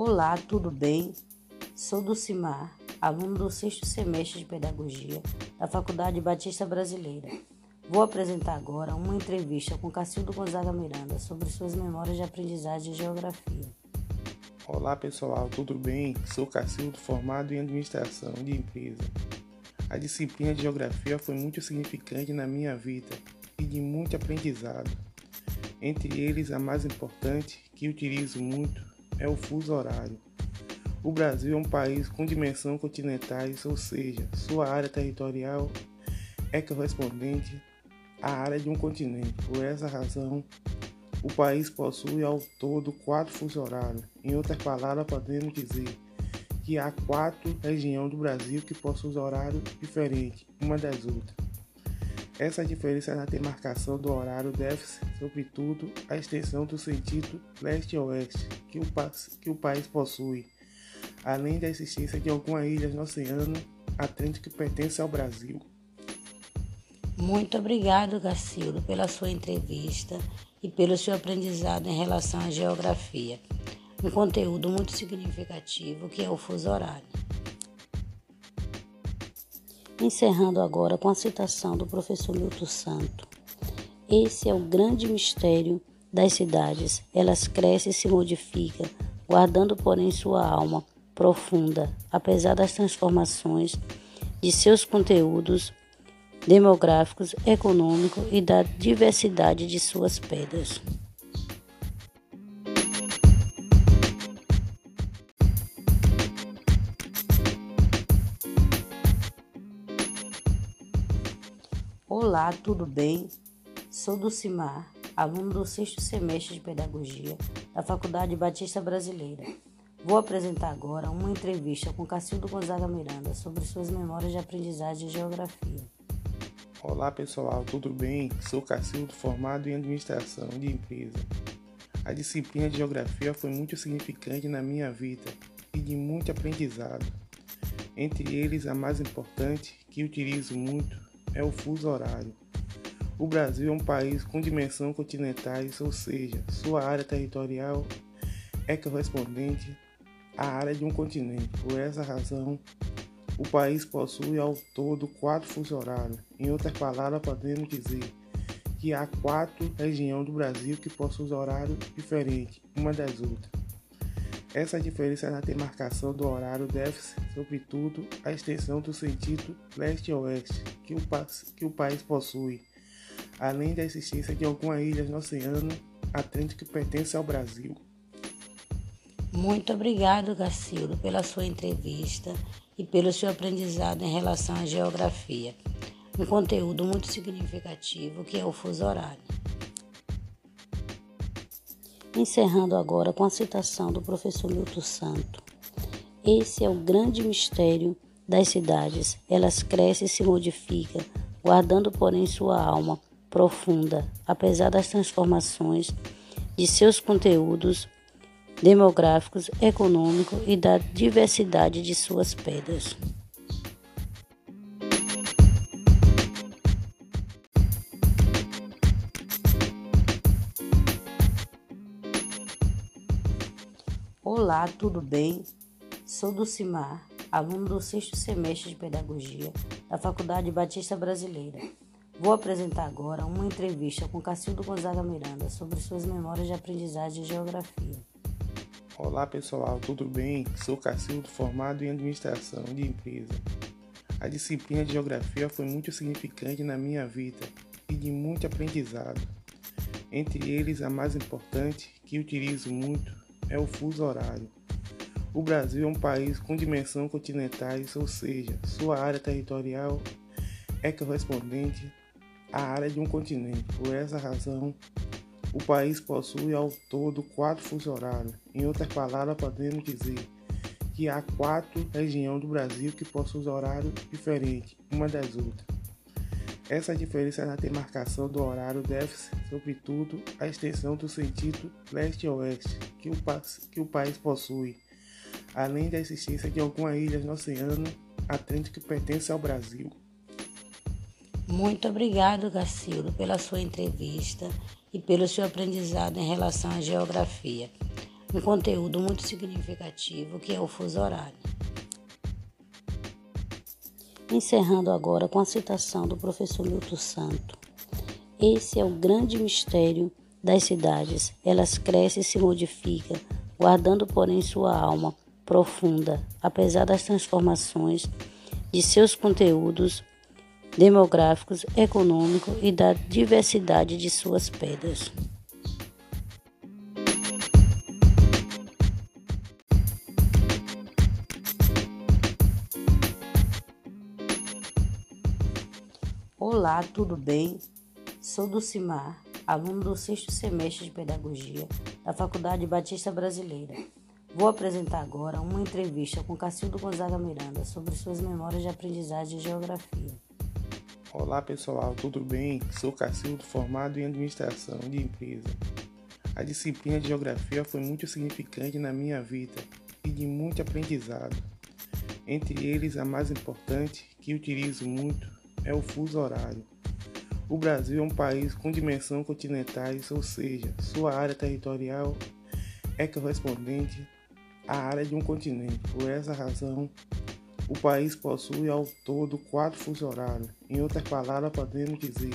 Olá, tudo bem? Sou Dulcimar, aluno do sexto semestre de Pedagogia da Faculdade Batista Brasileira. Vou apresentar agora uma entrevista com Cacildo Gonzaga Miranda sobre suas memórias de aprendizagem de Geografia. Olá pessoal, tudo bem? Sou Cacildo, formado em Administração de Empresa. A disciplina de Geografia foi muito significante na minha vida e de muito aprendizado. Entre eles, a mais importante, que utilizo muito, é o fuso horário. O Brasil é um país com dimensão continentais, ou seja, sua área territorial é correspondente à área de um continente. Por essa razão, o país possui ao todo quatro fusos horários. Em outras palavras, podemos dizer que há quatro regiões do Brasil que possuem horários diferentes uma das outras. Essa diferença na demarcação do horário deve-se, sobretudo, à extensão do sentido leste-oeste que, que o, país possui, além da existência de algumas ilhas no Oceano Atlântico que pertencem ao Brasil. Muito obrigado, Gacildo, pela sua entrevista e pelo seu aprendizado em relação à geografia. Um conteúdo muito significativo que é o fuso horário. Encerrando agora com a citação do professor Milton Santo. Esse é o grande mistério das cidades. Elas crescem e se modificam, guardando, porém, sua alma profunda, apesar das transformações de seus conteúdos demográficos, econômicos e da diversidade de suas pedras. Olá, tudo bem? Sou Dulcimar, aluno do sexto semestre de Pedagogia da Faculdade Batista Brasileira. Vou apresentar agora uma entrevista com Cacildo Gonzaga Miranda sobre suas memórias de aprendizagem de Geografia. Olá pessoal, tudo bem? Sou Cacildo, formado em Administração de Empresa. A disciplina de Geografia foi muito significante na minha vida e de muito aprendizado. Entre eles, a mais importante, que utilizo muito, é o fuso horário. O Brasil é um país com dimensão continentais, ou seja, sua área territorial é correspondente à área de um continente. Por essa razão, o país possui ao todo quatro fusos horários. Em outras palavras, podemos dizer que há quatro regiões do Brasil que possuem horários diferentes uma das outras. Essa diferença na demarcação do horário deve-se, sobretudo, à extensão do sentido leste-oeste que, que o país possui, além da existência de algumas ilhas no Oceano Atlântico que pertencem ao Brasil. Muito obrigado, Gacildo, pela sua entrevista e pelo seu aprendizado em relação à geografia. Um conteúdo muito significativo que é o fuso horário. Encerrando agora com a citação do professor Milton Santo. Esse é o grande mistério das cidades. Elas crescem e se modificam, guardando, porém, sua alma profunda, apesar das transformações de seus conteúdos demográficos, econômicos e da diversidade de suas pedras. Olá, tudo bem? Sou Dulcimar, aluno do sexto semestre de Pedagogia da Faculdade Batista Brasileira. Vou apresentar agora uma entrevista com Cacildo Gonzaga Miranda sobre suas memórias de aprendizagem de Geografia. Olá pessoal, tudo bem? Sou Cacildo, formado em Administração de Empresa. A disciplina de Geografia foi muito significante na minha vida e de muito aprendizado. Entre eles, a mais importante, que utilizo muito, é o fuso horário. O Brasil é um país com dimensão continentais, ou seja, sua área territorial é correspondente à área de um continente. Por essa razão, o país possui ao todo quatro fusos horários. Em outras palavras, podemos dizer que há quatro regiões do Brasil que possuem horários diferentes uma das outras. Essa diferença na demarcação do horário deve-se, sobretudo, à extensão do sentido leste-oeste que, que o país possui, além da existência de algumas ilhas no Oceano Atlântico que pertencem ao Brasil. Muito obrigado, Gacildo, pela sua entrevista e pelo seu aprendizado em relação à geografia. um conteúdo muito significativo que é o fuso horário. Encerrando agora com a citação do professor Milton Santo. Esse é o grande mistério das cidades. Elas crescem e se modificam, guardando, porém, sua alma profunda, apesar das transformações de seus conteúdos demográficos, econômicos e da diversidade de suas pedras. Olá, tudo bem? Sou Dulcimar, aluno do sexto semestre de Pedagogia da Faculdade Batista Brasileira. Vou apresentar agora uma entrevista com Cacildo Gonzaga Miranda sobre suas memórias de aprendizagem de geografia. Olá pessoal, tudo bem? Sou Cacildo, formado em Administração de Empresa. A disciplina de Geografia foi muito significante na minha vida e de muito aprendizado. Entre eles, a mais importante, que utilizo muito, é o fuso horário. O Brasil é um país com dimensão continentais, ou seja, sua área territorial é correspondente à área de um continente. Por essa razão, o país possui ao todo quatro fuso horários. Em outras palavras, podemos dizer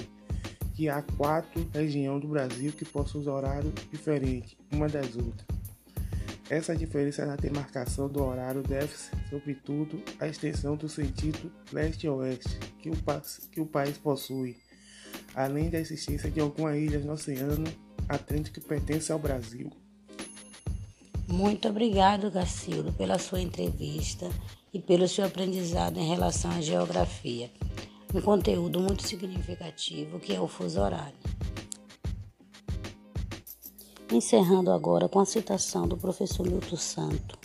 que há quatro regiões do Brasil que possuem horários diferentes uma das outras. Essa diferença na demarcação do horário deve-se, sobretudo, à extensão do sentido leste-oeste que, que o país possui, além da existência de algumas ilhas no Oceano Atlântico que pertencem ao Brasil. Muito obrigado, Gacildo, pela sua entrevista e pelo seu aprendizado em relação à geografia. Um conteúdo muito significativo que é o fuso horário. Encerrando agora com a citação do professor Milton Santo.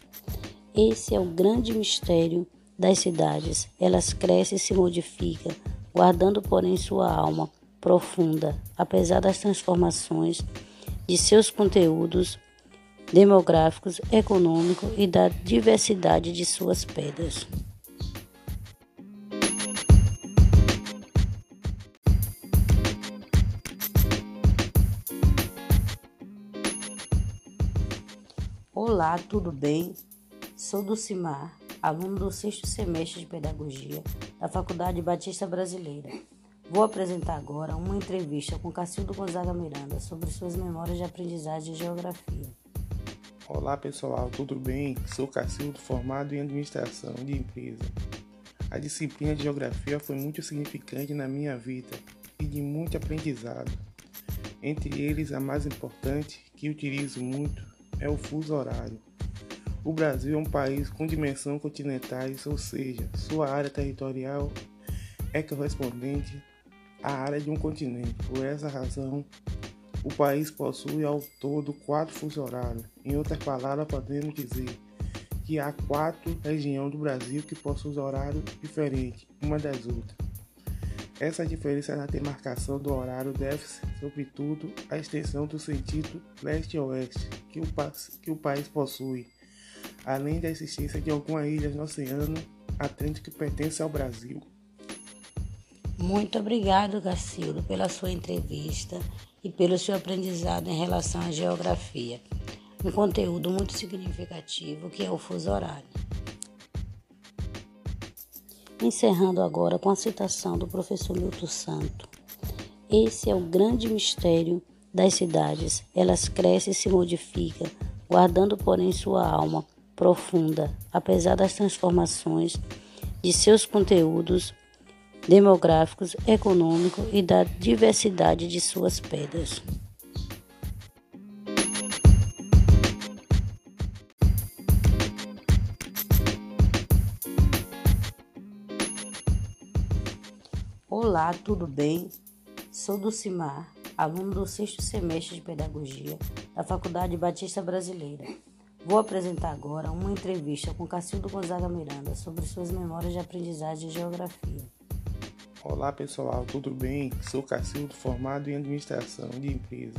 Esse é o grande mistério das cidades. Elas crescem e se modificam, guardando, porém, sua alma profunda, apesar das transformações de seus conteúdos demográficos, econômicos e da diversidade de suas pedras. Olá, tudo bem? Sou Dulcimar, aluno do sexto semestre de Pedagogia da Faculdade Batista Brasileira. Vou apresentar agora uma entrevista com Cacildo Gonzaga Miranda sobre suas memórias de aprendizagem de Geografia. Olá pessoal, tudo bem? Sou Cacildo, formado em Administração de Empresa. A disciplina de Geografia foi muito significante na minha vida e de muito aprendizado. Entre eles, a mais importante, que utilizo muito, é o fuso horário. O Brasil é um país com dimensão continentais, ou seja, sua área territorial é correspondente à área de um continente. Por essa razão, o país possui ao todo quatro fuso horários. Em outras palavras, podemos dizer que há quatro regiões do Brasil que possuem horários diferentes uma das outras. Essa diferença na demarcação do horário deve-se, sobretudo, à extensão do sentido leste-oeste que, que o país possui, além da existência de algumas ilhas no Oceano Atlântico que pertencem ao Brasil. Muito obrigado, Gacildo, pela sua entrevista e pelo seu aprendizado em relação à geografia. Um conteúdo muito significativo que é o fuso horário. Encerrando agora com a citação do professor Milton Santo. Esse é o grande mistério das cidades. Elas crescem e se modificam, guardando, porém, sua alma profunda, apesar das transformações de seus conteúdos demográficos, econômicos e da diversidade de suas pedras. Olá, tudo bem? Sou Dulcimar, aluno do sexto semestre de Pedagogia da Faculdade Batista Brasileira. Vou apresentar agora uma entrevista com Cacildo Gonzaga Miranda sobre suas memórias de aprendizagem de geografia. Olá pessoal, tudo bem? Sou Cacildo, formado em Administração de Empresa.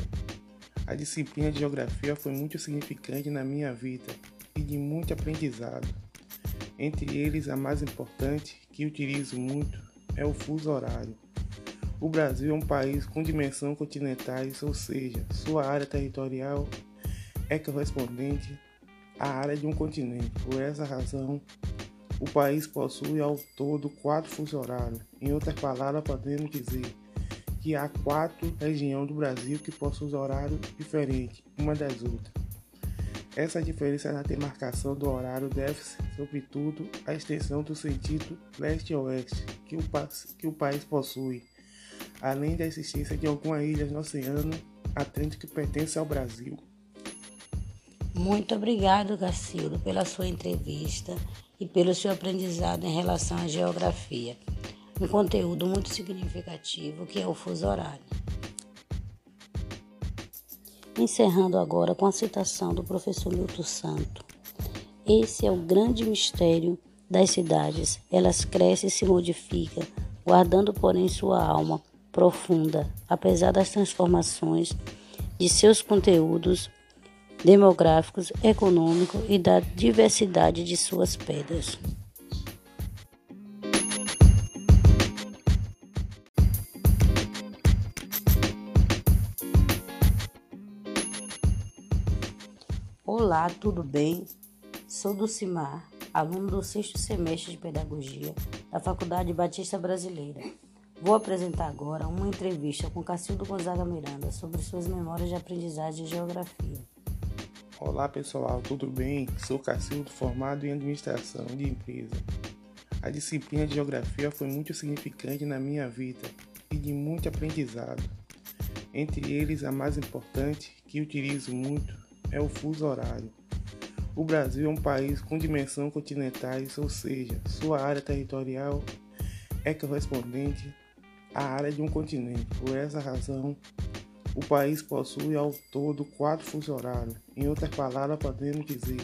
A disciplina de Geografia foi muito significante na minha vida e de muito aprendizado. Entre eles, a mais importante, que utilizo muito, é o fuso horário. O Brasil é um país com dimensão continentais, ou seja, sua área territorial é correspondente à área de um continente. Por essa razão, o país possui ao todo quatro fusos horários. Em outras palavras, podemos dizer que há quatro regiões do Brasil que possuem horários diferentes uma das outras. Essa diferença na demarcação do horário deve-se, sobretudo, à extensão do sentido leste-oeste que, que o país possui, além da existência de algumas ilhas no Oceano Atlântico que pertencem ao Brasil. Muito obrigado, Gacildo, pela sua entrevista e pelo seu aprendizado em relação à geografia. Um conteúdo muito significativo que é o fuso horário. Encerrando agora com a citação do professor Milton Santo. Esse é o grande mistério das cidades. Elas crescem e se modificam, guardando, porém, sua alma profunda, apesar das transformações de seus conteúdos demográficos, econômicos e da diversidade de suas pedras. Olá, tudo bem? Sou Dulcimar, aluno do sexto semestre de Pedagogia da Faculdade Batista Brasileira. Vou apresentar agora uma entrevista com Cacildo Gonzaga Miranda sobre suas memórias de aprendizagem de Geografia. Olá pessoal, tudo bem? Sou Cacildo, formado em Administração de Empresa. A disciplina de Geografia foi muito significante na minha vida e de muito aprendizado. Entre eles, a mais importante, que utilizo muito, é o fuso horário. O Brasil é um país com dimensão continentais, ou seja, sua área territorial é correspondente à área de um continente. Por essa razão, o país possui ao todo quatro fusos horários. Em outras palavras, podemos dizer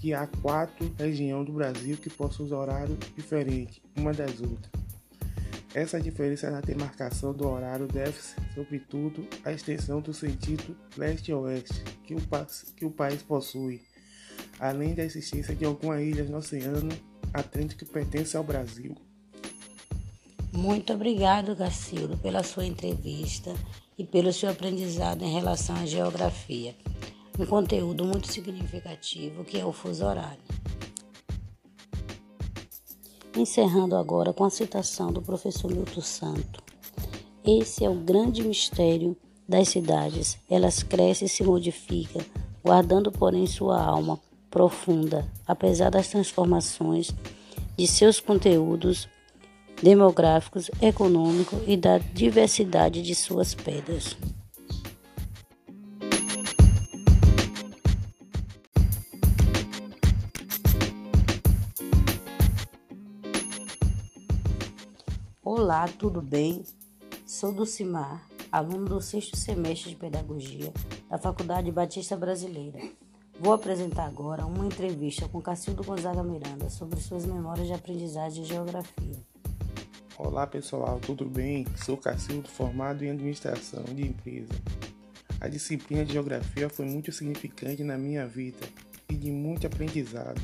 que há quatro regiões do Brasil que possuem horários diferentes uma das outras. Essa diferença na demarcação do horário deve-se, sobretudo, à extensão do sentido leste-oeste que, que o país possui, além da existência de algumas ilhas no Oceano Atlântico que pertencem ao Brasil. Muito obrigado, Gacildo, pela sua entrevista e pelo seu aprendizado em relação à geografia. Um conteúdo muito significativo que é o fuso horário. Encerrando agora com a citação do professor Milton Santo. Esse é o grande mistério das cidades. Elas crescem e se modificam, guardando, porém, sua alma profunda, apesar das transformações de seus conteúdos demográficos, econômicos e da diversidade de suas pedras. Olá, tudo bem? Sou Dulcimar, aluno do sexto semestre de Pedagogia da Faculdade Batista Brasileira. Vou apresentar agora uma entrevista com Cacildo Gonzaga Miranda sobre suas memórias de aprendizagem de Geografia. Olá pessoal, tudo bem? Sou Cacildo, formado em Administração de Empresa. A disciplina de Geografia foi muito significante na minha vida e de muito aprendizado.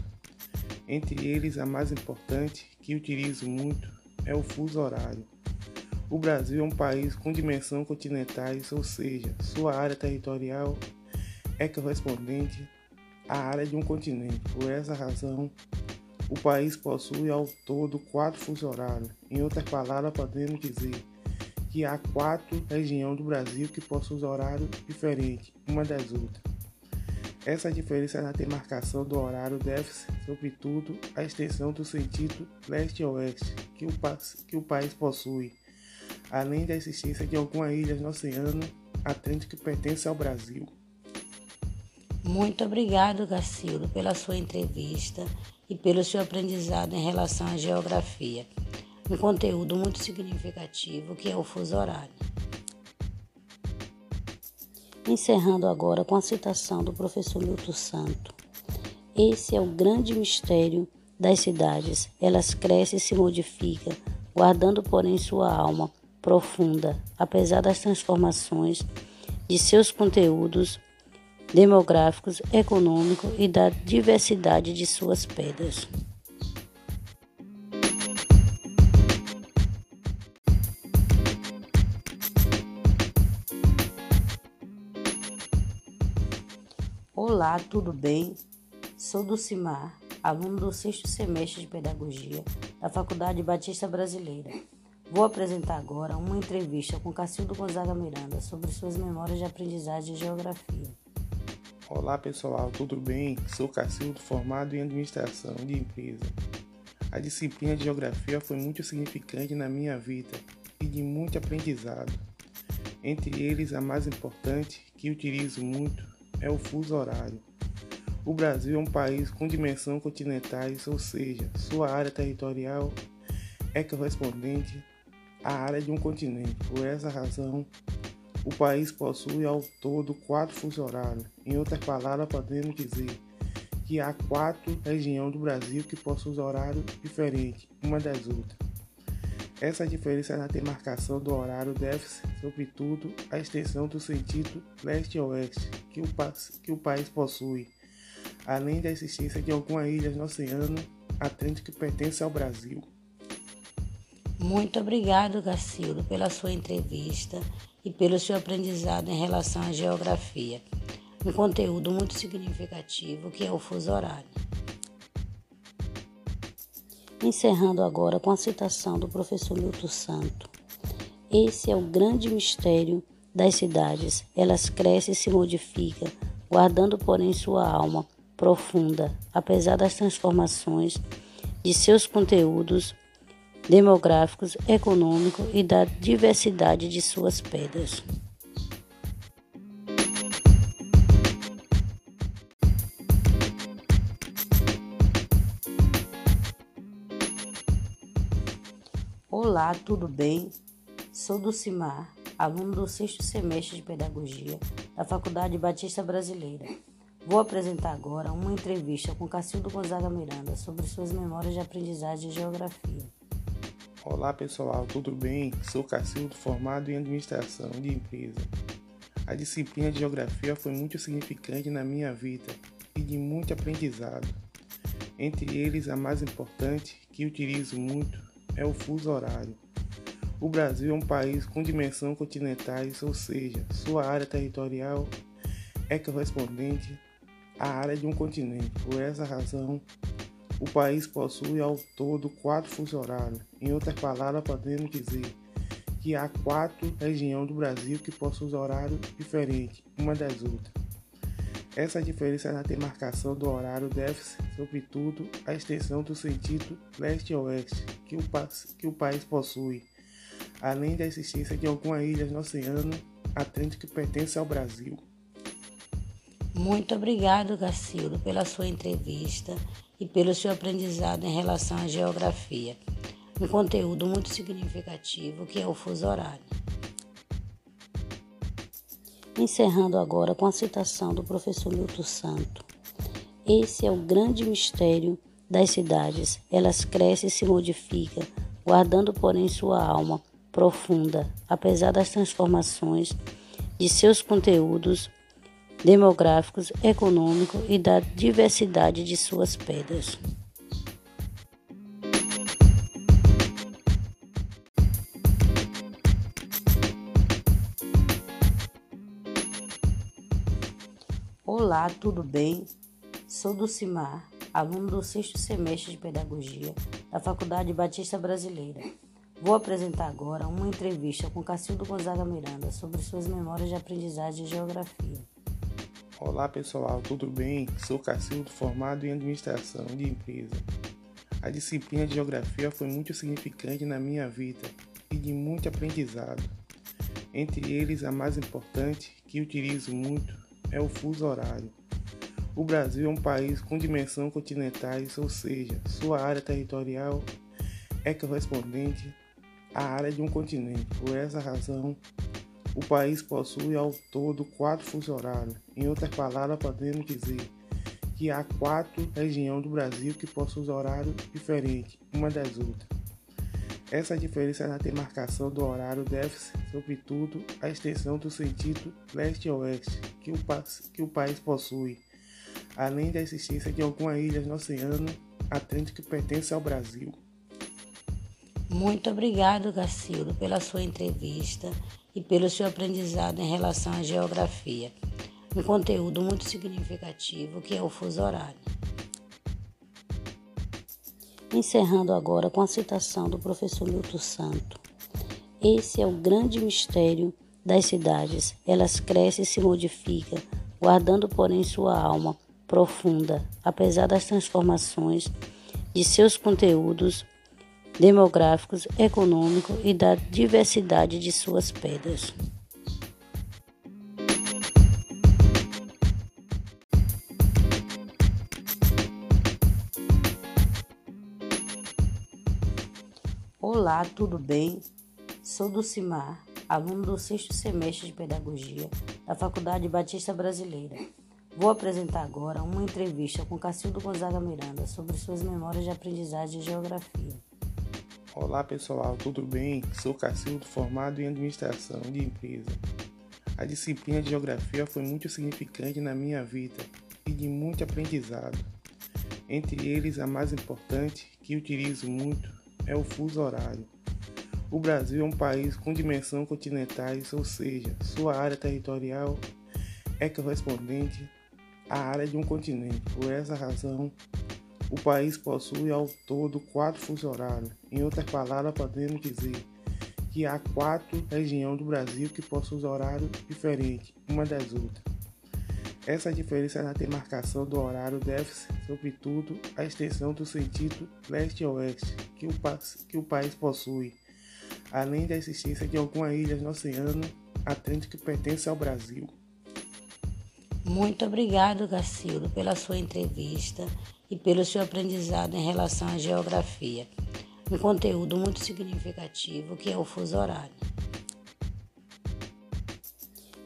Entre eles, a mais importante, que utilizo muito, é o fuso horário. O Brasil é um país com dimensão continentais, ou seja, sua área territorial é correspondente à área de um continente. Por essa razão, o país possui ao todo quatro fusos horários. Em outras palavras, podemos dizer que há quatro regiões do Brasil que possuem horários diferentes uma das outras. Essa diferença na demarcação do horário deve-se, sobretudo, à extensão do sentido leste-oeste que, que o país possui, além da existência de algumas ilhas no Oceano Atlântico que pertencem ao Brasil. Muito obrigado, Gacildo, pela sua entrevista e pelo seu aprendizado em relação à geografia. Um conteúdo muito significativo que é o fuso horário. Encerrando agora com a citação do professor Milton Santo. Esse é o grande mistério das cidades. Elas crescem e se modificam, guardando, porém, sua alma profunda, apesar das transformações de seus conteúdos demográficos, econômicos e da diversidade de suas pedras. Olá, tudo bem? Sou Dulcimar, aluno do sexto semestre de Pedagogia da Faculdade Batista Brasileira. Vou apresentar agora uma entrevista com Cacildo Gonzaga Miranda sobre suas memórias de aprendizagem de Geografia. Olá pessoal, tudo bem? Sou Cacildo, formado em Administração de Empresa. A disciplina de Geografia foi muito significante na minha vida e de muito aprendizado. Entre eles, a mais importante, que utilizo muito, é o fuso horário. O Brasil é um país com dimensão continentais, ou seja, sua área territorial é correspondente à área de um continente. Por essa razão, o país possui ao todo quatro fusos horários. Em outras palavras, podemos dizer que há quatro regiões do Brasil que possuem horários diferentes uma das outras. Essa diferença na demarcação do horário deve-se, sobretudo, à extensão do sentido leste-oeste que, que o país possui, além da existência de algumas ilhas no Oceano Atlântico que pertencem ao Brasil. Muito obrigado, Gacildo, pela sua entrevista e pelo seu aprendizado em relação à geografia. Um conteúdo muito significativo que é o fuso horário. Encerrando agora com a citação do professor Milton Santo. Esse é o grande mistério das cidades. Elas crescem e se modificam, guardando, porém, sua alma profunda, apesar das transformações de seus conteúdos demográficos, econômicos e da diversidade de suas pedras. Olá, tudo bem? Sou Dulcimar, aluno do sexto semestre de Pedagogia da Faculdade Batista Brasileira. Vou apresentar agora uma entrevista com Cacildo Gonzaga Miranda sobre suas memórias de aprendizagem de Geografia. Olá pessoal, tudo bem? Sou Cacildo, formado em Administração de Empresa. A disciplina de Geografia foi muito significante na minha vida e de muito aprendizado. Entre eles, a mais importante, que utilizo muito, é o fuso horário. O Brasil é um país com dimensão continentais, ou seja, sua área territorial é correspondente à área de um continente. Por essa razão, o país possui ao todo quatro fusos horários. Em outras palavras, podemos dizer que há quatro regiões do Brasil que possuem horários diferentes uma das outras. Essa diferença na demarcação do horário deve-se, sobretudo, à extensão do sentido leste-oeste que, o, que o país possui, além da existência de algumas ilhas no Oceano Atlântico que pertencem ao Brasil. Muito obrigado, Gacildo, pela sua entrevista e pelo seu aprendizado em relação à geografia. Um conteúdo muito significativo que é o fuso horário. Encerrando agora com a citação do professor Milton Santo. Esse é o grande mistério das cidades. Elas crescem e se modificam, guardando, porém, sua alma profunda, apesar das transformações de seus conteúdos demográficos, econômicos e da diversidade de suas pedras. Olá, tudo bem? Sou Dulcimar, aluno do sexto semestre de Pedagogia da Faculdade Batista Brasileira. Vou apresentar agora uma entrevista com Cacildo Gonzaga Miranda sobre suas memórias de aprendizagem de Geografia. Olá pessoal, tudo bem? Sou Cacildo, formado em Administração de Empresa. A disciplina de Geografia foi muito significante na minha vida e de muito aprendizado. Entre eles, a mais importante, que utilizo muito, é o fuso horário. O Brasil é um país com dimensão continentais, ou seja, sua área territorial é correspondente à área de um continente. Por essa razão, o país possui ao todo quatro fusos horários. Em outras palavras, podemos dizer que há quatro regiões do Brasil que possuem horários diferentes uma das outras. Essa diferença na demarcação do horário deve-se, sobretudo, à extensão do sentido leste-oeste que, que o país possui, além da existência de algumas ilhas no Oceano Atlântico que pertencem ao Brasil. Muito obrigado, Gacildo, pela sua entrevista e pelo seu aprendizado em relação à geografia. um conteúdo muito significativo que é o fuso horário. Encerrando agora com a citação do professor Milton Santo. Esse é o grande mistério das cidades. Elas crescem e se modificam, guardando, porém, sua alma profunda, apesar das transformações de seus conteúdos demográficos, econômicos e da diversidade de suas pedras. Olá, tudo bem? Sou Dulcimar, aluno do sexto semestre de Pedagogia da Faculdade Batista Brasileira. Vou apresentar agora uma entrevista com Cacildo Gonzaga Miranda sobre suas memórias de aprendizagem de geografia. Olá pessoal, tudo bem? Sou Cacildo, formado em administração de empresa. A disciplina de geografia foi muito significante na minha vida e de muito aprendizado. Entre eles, a mais importante, que utilizo muito, é o fuso horário. O Brasil é um país com dimensão continentais, ou seja, sua área territorial é correspondente à área de um continente. Por essa razão, o país possui ao todo quatro fusos horários. Em outras palavras, podemos dizer que há quatro regiões do Brasil que possuem horários diferentes uma das outras. Essa diferença na demarcação do horário deve-se, sobretudo, à extensão do sentido leste-oeste que, o, que o país possui, além da existência de algumas ilhas no Oceano Atlântico que pertencem ao Brasil. Muito obrigado, Gacildo, pela sua entrevista e pelo seu aprendizado em relação à geografia. Um conteúdo muito significativo que é o fuso horário.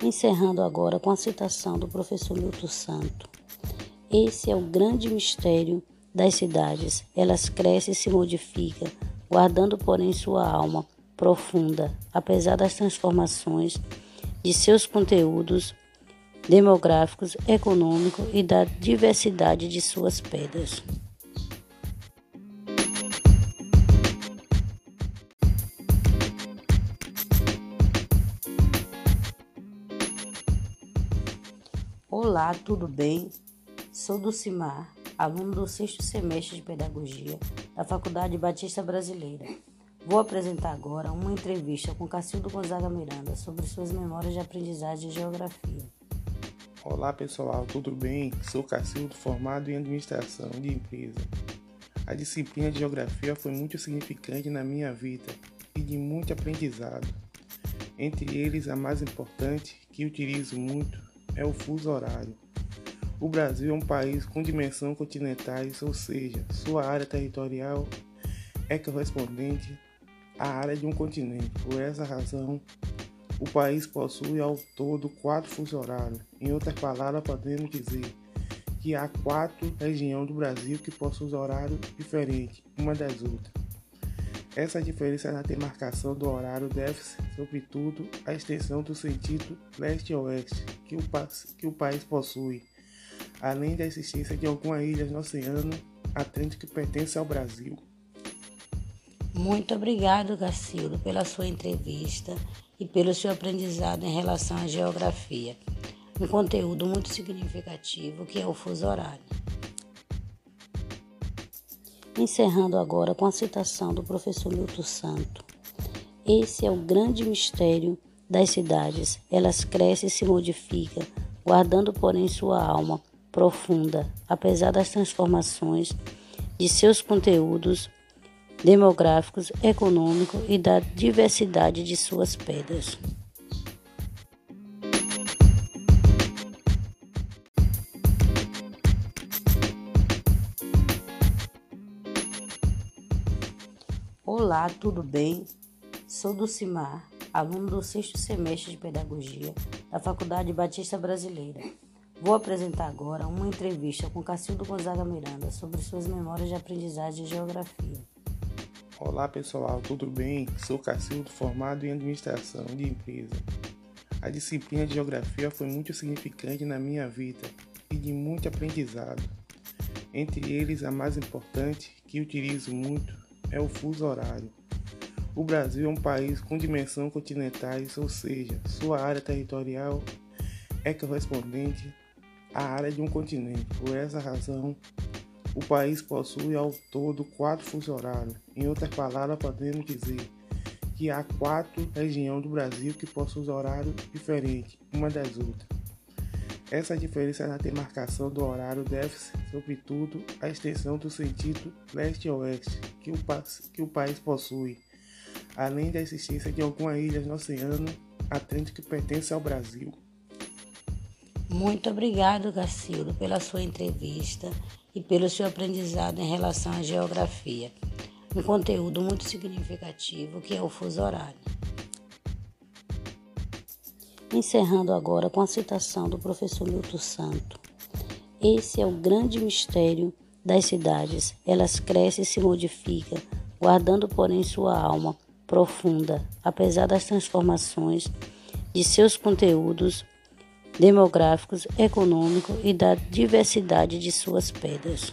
Encerrando agora com a citação do professor Milton Santo. Esse é o grande mistério das cidades. Elas crescem e se modificam, guardando, porém, sua alma profunda, apesar das transformações de seus conteúdos demográficos, econômicos e da diversidade de suas pedras. Olá, tudo bem? Sou Dulcimar, aluno do sexto semestre de Pedagogia da Faculdade Batista Brasileira. Vou apresentar agora uma entrevista com Cacildo Gonzaga Miranda sobre suas memórias de aprendizagem de geografia. Olá pessoal, tudo bem? Sou Cacildo, formado em administração de empresa. A disciplina de geografia foi muito significante na minha vida e de muito aprendizado. Entre eles, a mais importante, que utilizo muito, é o fuso horário. O Brasil é um país com dimensão continentais, ou seja, sua área territorial é correspondente à área de um continente. Por essa razão, o país possui ao todo quatro fusos horários. Em outras palavras, podemos dizer que há quatro regiões do Brasil que possuem horários diferentes uma das outras. Essa diferença na demarcação do horário deve-se, sobretudo, à extensão do sentido leste-oeste que, que o país possui, além da existência de algumas ilhas no Oceano Atlântico que pertencem ao Brasil. Muito obrigado, Gacildo, pela sua entrevista e pelo seu aprendizado em relação à geografia. Um conteúdo muito significativo que é o fuso horário. Encerrando agora com a citação do professor Milton Santo. Esse é o grande mistério das cidades. Elas crescem e se modificam, guardando, porém, sua alma profunda, apesar das transformações de seus conteúdos demográficos, econômicos e da diversidade de suas pedras. Olá, tudo bem? Sou Dulcimar, aluno do sexto semestre de Pedagogia da Faculdade Batista Brasileira. Vou apresentar agora uma entrevista com Cacildo Gonzaga Miranda sobre suas memórias de aprendizagem de geografia. Olá pessoal, tudo bem? Sou Cacildo, formado em administração de empresa. A disciplina de geografia foi muito significante na minha vida e de muito aprendizado. Entre eles, a mais importante, que utilizo muito, é o fuso horário. O Brasil é um país com dimensão continentais, ou seja, sua área territorial é correspondente à área de um continente. Por essa razão, o país possui ao todo quatro fusos horários. Em outras palavras, podemos dizer que há quatro regiões do Brasil que possuem horários diferentes uma das outras. Essa diferença na demarcação do horário deve-se, sobretudo, à extensão do sentido leste-oeste que, o, que o país possui, além da existência de algumas ilhas no Oceano Atlântico que pertencem ao Brasil. Muito obrigado, Gacildo, pela sua entrevista e pelo seu aprendizado em relação à geografia. Um conteúdo muito significativo que é o fuso horário. Encerrando agora com a citação do professor Milton Santo. Esse é o grande mistério das cidades. Elas crescem e se modificam, guardando, porém, sua alma profunda, apesar das transformações de seus conteúdos demográficos, econômicos e da diversidade de suas pedras.